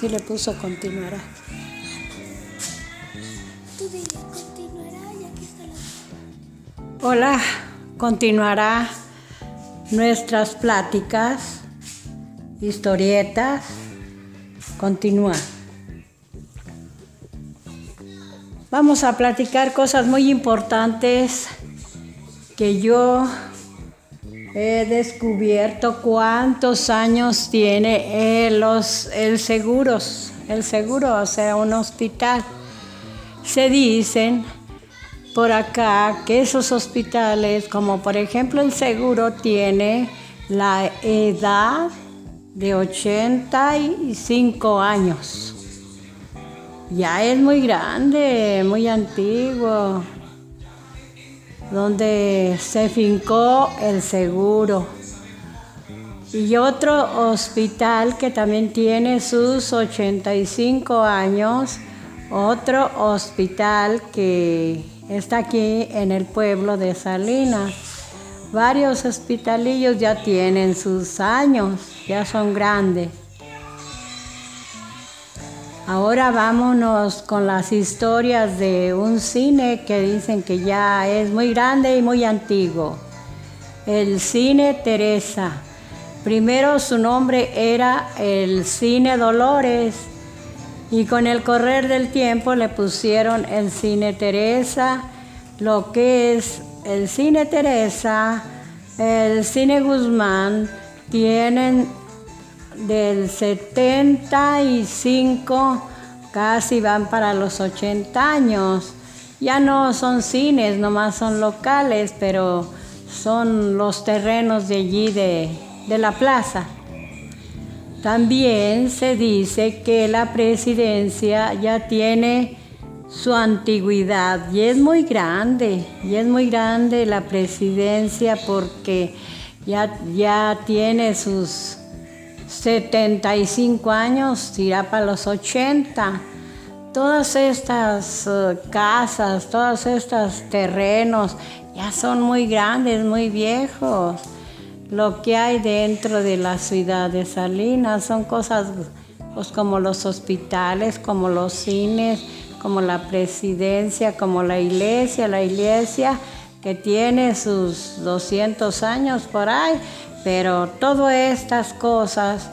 Sí le puso continuará. Tú dile, continuará y aquí está la... Hola, continuará nuestras pláticas, historietas. Continúa. Vamos a platicar cosas muy importantes que yo he descubierto cuántos años tiene el, los, el seguros, el seguro, o sea, un hospital. Se dicen por acá que esos hospitales, como por ejemplo el seguro, tiene la edad de 85 años. Ya es muy grande, muy antiguo, donde se fincó el seguro. Y otro hospital que también tiene sus 85 años, otro hospital que está aquí en el pueblo de Salinas. Varios hospitalillos ya tienen sus años, ya son grandes. Ahora vámonos con las historias de un cine que dicen que ya es muy grande y muy antiguo. El cine Teresa. Primero su nombre era el cine Dolores y con el correr del tiempo le pusieron el cine Teresa, lo que es el cine Teresa, el cine Guzmán, tienen del 75 casi van para los 80 años. Ya no son cines, nomás son locales, pero son los terrenos de allí de, de la plaza. También se dice que la presidencia ya tiene su antigüedad y es muy grande, y es muy grande la presidencia porque ya, ya tiene sus 75 años, irá para los 80. Todas estas eh, casas, todos estos terrenos ya son muy grandes, muy viejos. Lo que hay dentro de la ciudad de Salinas son cosas pues, como los hospitales, como los cines, como la presidencia, como la iglesia, la iglesia que tiene sus 200 años por ahí, pero todas estas cosas,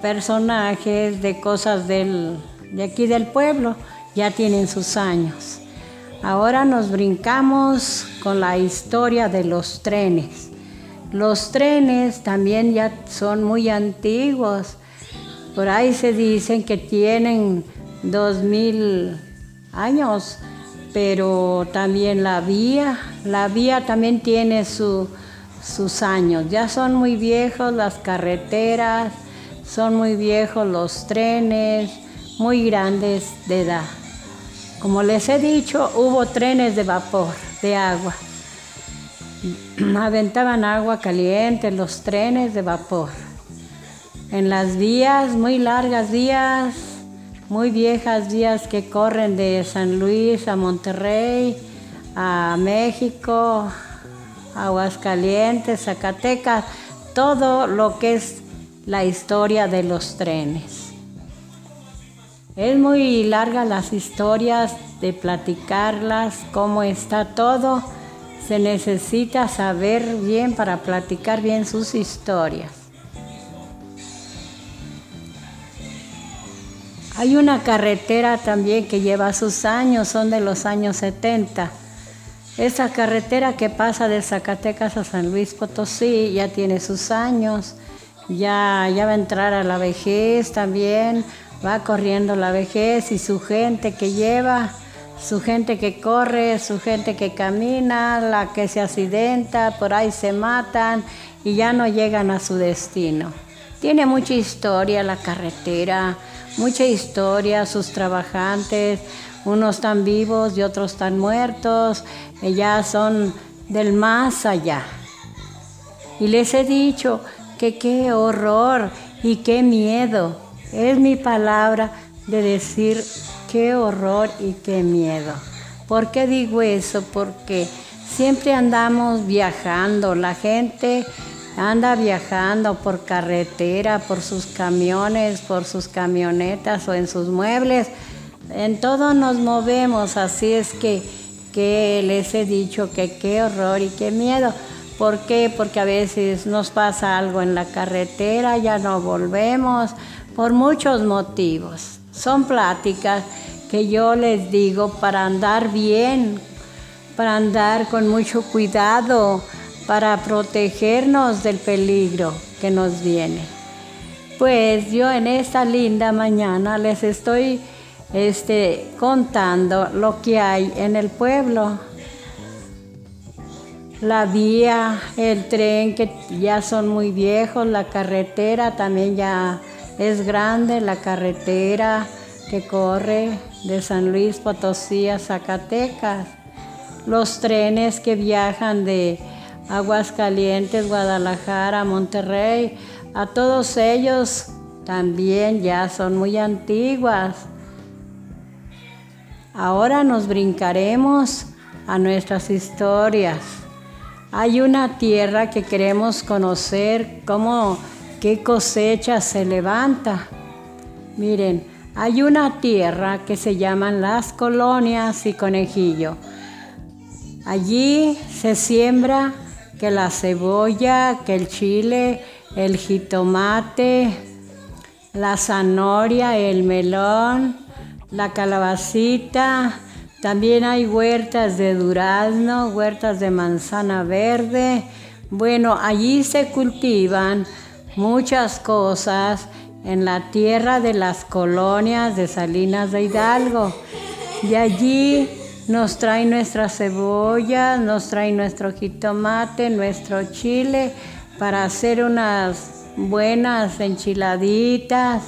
personajes de cosas del, de aquí del pueblo, ya tienen sus años. Ahora nos brincamos con la historia de los trenes. Los trenes también ya son muy antiguos. Por ahí se dicen que tienen dos mil años, pero también la vía, la vía también tiene su, sus años. Ya son muy viejos las carreteras, son muy viejos los trenes, muy grandes de edad. Como les he dicho, hubo trenes de vapor, de agua. Aventaban agua caliente los trenes de vapor. En las vías, muy largas vías, muy viejas vías que corren de San Luis a Monterrey, a México, Aguascalientes, Zacatecas, todo lo que es la historia de los trenes. Es muy larga las historias de platicarlas, cómo está todo. Se necesita saber bien para platicar bien sus historias. Hay una carretera también que lleva sus años, son de los años 70 esa carretera que pasa de Zacatecas a San Luis Potosí ya tiene sus años, ya, ya va a entrar a la vejez también, va corriendo la vejez y su gente que lleva, su gente que corre, su gente que camina, la que se accidenta, por ahí se matan y ya no llegan a su destino. Tiene mucha historia la carretera, mucha historia, sus trabajantes, unos están vivos y otros están muertos, ya son del más allá. Y les he dicho que qué horror y qué miedo. Es mi palabra de decir qué horror y qué miedo. ¿Por qué digo eso? Porque siempre andamos viajando. La gente anda viajando por carretera, por sus camiones, por sus camionetas o en sus muebles. En todo nos movemos, así es que, que les he dicho que qué horror y qué miedo. ¿Por qué? Porque a veces nos pasa algo en la carretera, ya no volvemos, por muchos motivos. Son pláticas que yo les digo para andar bien, para andar con mucho cuidado, para protegernos del peligro que nos viene. Pues yo en esta linda mañana les estoy este, contando lo que hay en el pueblo. La vía, el tren que ya son muy viejos, la carretera también ya es grande, la carretera que corre de San Luis Potosí a Zacatecas, los trenes que viajan de Aguascalientes, Guadalajara, Monterrey, a todos ellos también ya son muy antiguas. Ahora nos brincaremos a nuestras historias. Hay una tierra que queremos conocer, cómo, qué cosecha se levanta. Miren, hay una tierra que se llaman las colonias y conejillo. Allí se siembra que la cebolla, que el chile, el jitomate, la zanahoria, el melón, la calabacita. También hay huertas de durazno, huertas de manzana verde. Bueno, allí se cultivan muchas cosas en la tierra de las colonias de Salinas de Hidalgo. De allí nos trae nuestra cebolla, nos trae nuestro jitomate, nuestro chile para hacer unas buenas enchiladitas,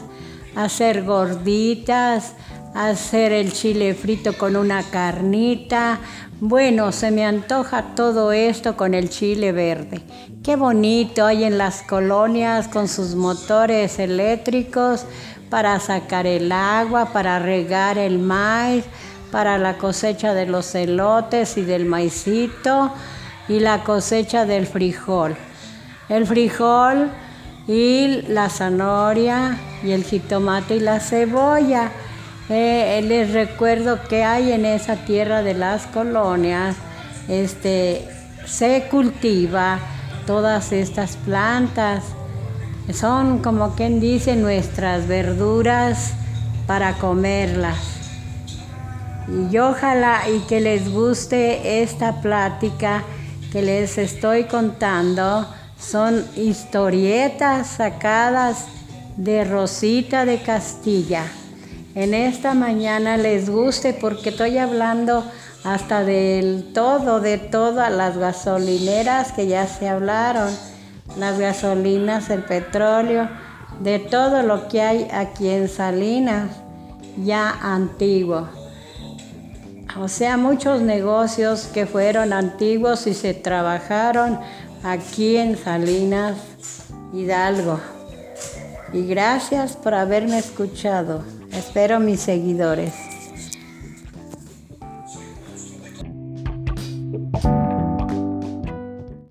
hacer gorditas, hacer el chile frito con una carnita. Bueno, se me antoja todo esto con el chile verde. Qué bonito hay en las colonias con sus motores eléctricos para sacar el agua, para regar el maíz, para la cosecha de los elotes y del maicito y la cosecha del frijol. El frijol y la zanahoria y el jitomate y la cebolla. Eh, les recuerdo que hay en esa tierra de las colonias, este, se cultiva todas estas plantas. Son como quien dice nuestras verduras para comerlas. Y ojalá y que les guste esta plática que les estoy contando. Son historietas sacadas de Rosita de Castilla en esta mañana les guste porque estoy hablando hasta del todo, de todas las gasolineras que ya se hablaron, las gasolinas, el petróleo, de todo lo que hay aquí en Salinas, ya antiguo. O sea, muchos negocios que fueron antiguos y se trabajaron aquí en Salinas Hidalgo. Y gracias por haberme escuchado. Espero mis seguidores.